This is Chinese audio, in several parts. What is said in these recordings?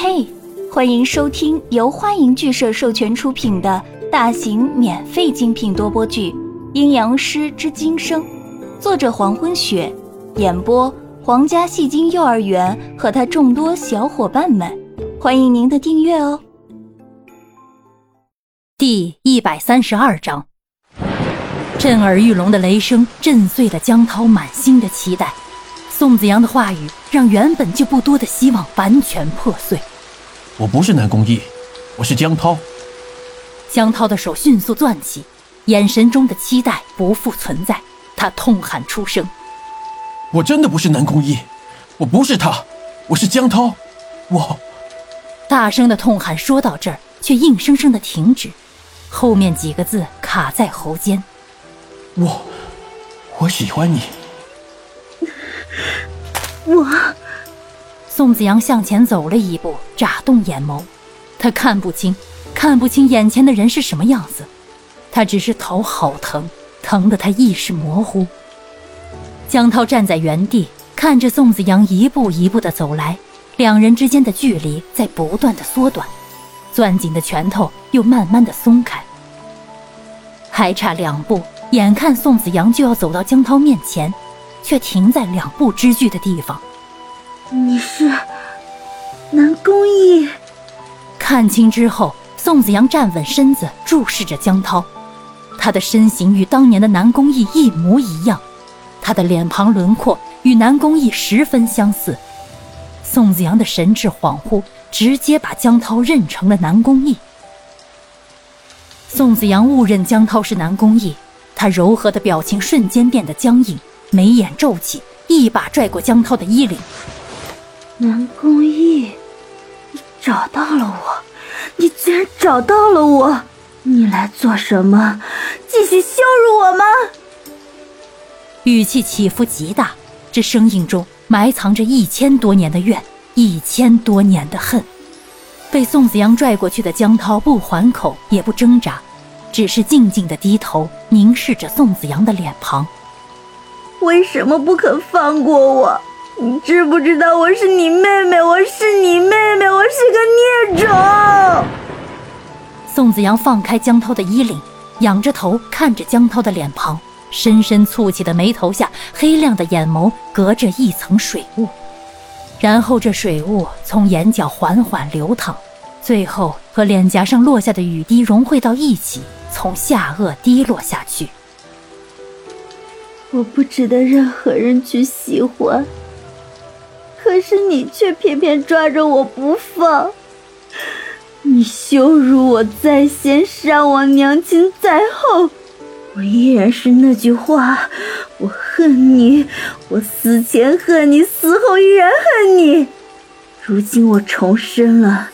嘿，欢迎收听由欢迎剧社授权出品的大型免费精品多播剧《阴阳师之今生》，作者黄昏雪，演播皇家戏精幼儿园和他众多小伙伴们，欢迎您的订阅哦。第一百三十二章，震耳欲聋的雷声震碎了江涛满心的期待。宋子阳的话语让原本就不多的希望完全破碎。我不是南宫翊，我是江涛。江涛的手迅速攥起，眼神中的期待不复存在。他痛喊出声：“我真的不是南宫翊，我不是他，我是江涛，我……”大声的痛喊说到这儿，却硬生生的停止，后面几个字卡在喉间：“我，我喜欢你。”我，宋子阳向前走了一步，眨动眼眸，他看不清，看不清眼前的人是什么样子，他只是头好疼，疼得他意识模糊。江涛站在原地，看着宋子阳一步一步的走来，两人之间的距离在不断的缩短，攥紧的拳头又慢慢的松开，还差两步，眼看宋子阳就要走到江涛面前。却停在两步之距的地方。你是南宫翊？看清之后，宋子阳站稳身子，注视着江涛。他的身形与当年的南宫翊一模一样，他的脸庞轮廓与南宫翊十分相似。宋子阳的神智恍惚，直接把江涛认成了南宫翊。宋子阳误认江涛是南宫翊，他柔和的表情瞬间变得僵硬。眉眼皱起，一把拽过江涛的衣领。南宫翊，你找到了我，你居然找到了我！你来做什么？继续羞辱我吗？语气起伏极大，这声音中埋藏着一千多年的怨，一千多年的恨。被宋子阳拽过去的江涛不还口，也不挣扎，只是静静的低头凝视着宋子阳的脸庞。为什么不肯放过我？你知不知道我是你妹妹？我是你妹妹，我是个孽种！宋子阳放开江涛的衣领，仰着头看着江涛的脸庞，深深蹙起的眉头下，黑亮的眼眸隔着一层水雾，然后这水雾从眼角缓缓流淌，最后和脸颊上落下的雨滴融汇到一起，从下颚滴落下去。我不值得任何人去喜欢，可是你却偏偏抓着我不放。你羞辱我在先，伤我娘亲在后，我依然是那句话，我恨你，我死前恨你，死后依然恨你。如今我重生了，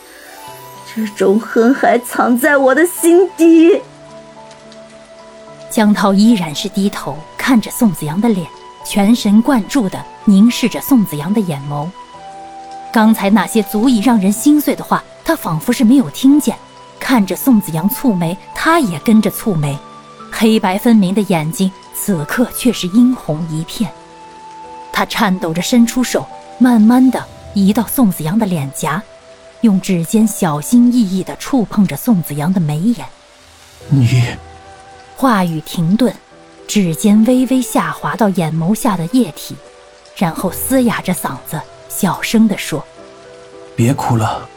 这种恨还藏在我的心底。江涛依然是低头看着宋子阳的脸，全神贯注地凝视着宋子阳的眼眸。刚才那些足以让人心碎的话，他仿佛是没有听见。看着宋子阳蹙眉，他也跟着蹙眉，黑白分明的眼睛此刻却是殷红一片。他颤抖着伸出手，慢慢地移到宋子阳的脸颊，用指尖小心翼翼地触碰着宋子阳的眉眼。你。话语停顿，指尖微微下滑到眼眸下的液体，然后嘶哑着嗓子小声地说：“别哭了。”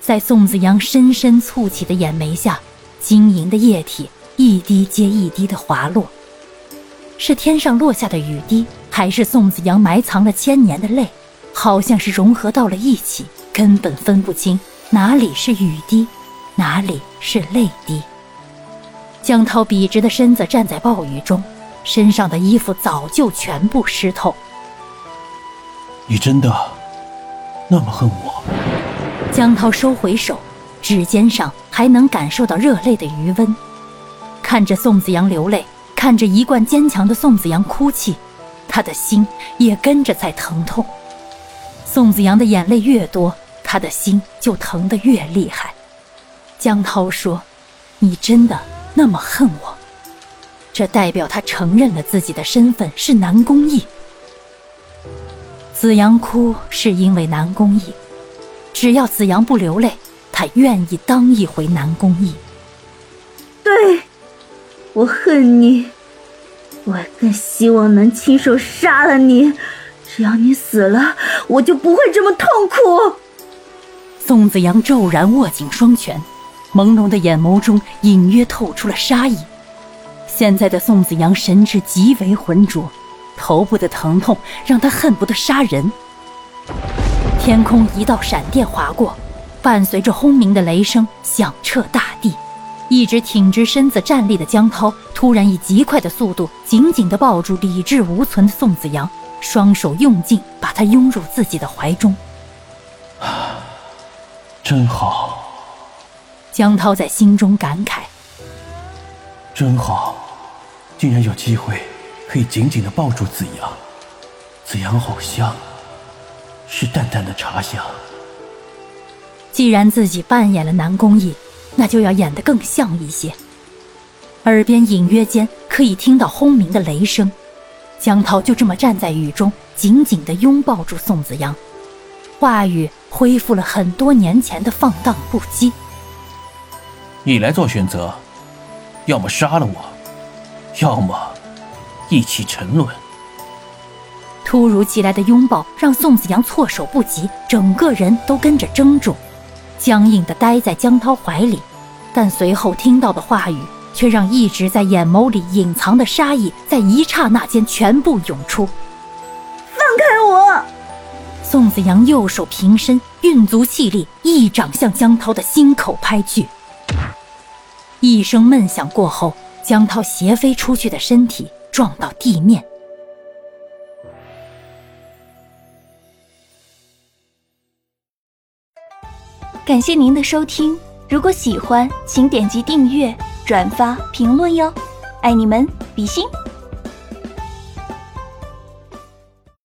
在宋子阳深深蹙起的眼眉下，晶莹的液体一滴接一滴的滑落，是天上落下的雨滴，还是宋子阳埋藏了千年的泪？好像是融合到了一起，根本分不清哪里是雨滴，哪里是泪滴。江涛笔直的身子站在暴雨中，身上的衣服早就全部湿透。你真的那么恨我？江涛收回手，指尖上还能感受到热泪的余温。看着宋子阳流泪，看着一贯坚强的宋子阳哭泣，他的心也跟着在疼痛。宋子阳的眼泪越多，他的心就疼得越厉害。江涛说：“你真的？”那么恨我，这代表他承认了自己的身份是南宫翊。子阳哭是因为南宫翊，只要子阳不流泪，他愿意当一回南宫义。对，我恨你，我更希望能亲手杀了你。只要你死了，我就不会这么痛苦。宋子阳骤然握紧双拳，朦胧的眼眸中隐约透出了杀意。现在的宋子阳神智极为浑浊，头部的疼痛让他恨不得杀人。天空一道闪电划过，伴随着轰鸣的雷声响彻大地。一直挺直身子站立的江涛，突然以极快的速度紧紧地抱住理智无存的宋子阳，双手用劲把他拥入自己的怀中。真好，江涛在心中感慨。真好，竟然有机会可以紧紧地抱住子阳，子阳好香，是淡淡的茶香。既然自己扮演了南宫义。那就要演得更像一些。耳边隐约间可以听到轰鸣的雷声，江涛就这么站在雨中，紧紧地拥抱住宋子阳，话语恢复了很多年前的放荡不羁。你来做选择，要么杀了我，要么一起沉沦。突如其来的拥抱让宋子阳措手不及，整个人都跟着怔住。僵硬的待在江涛怀里，但随后听到的话语却让一直在眼眸里隐藏的杀意在一刹那间全部涌出。放开我！宋子阳右手平伸，运足气力，一掌向江涛的心口拍去。一声闷响过后，江涛斜飞出去的身体撞到地面。感谢您的收听，如果喜欢，请点击订阅、转发、评论哟，爱你们，比心。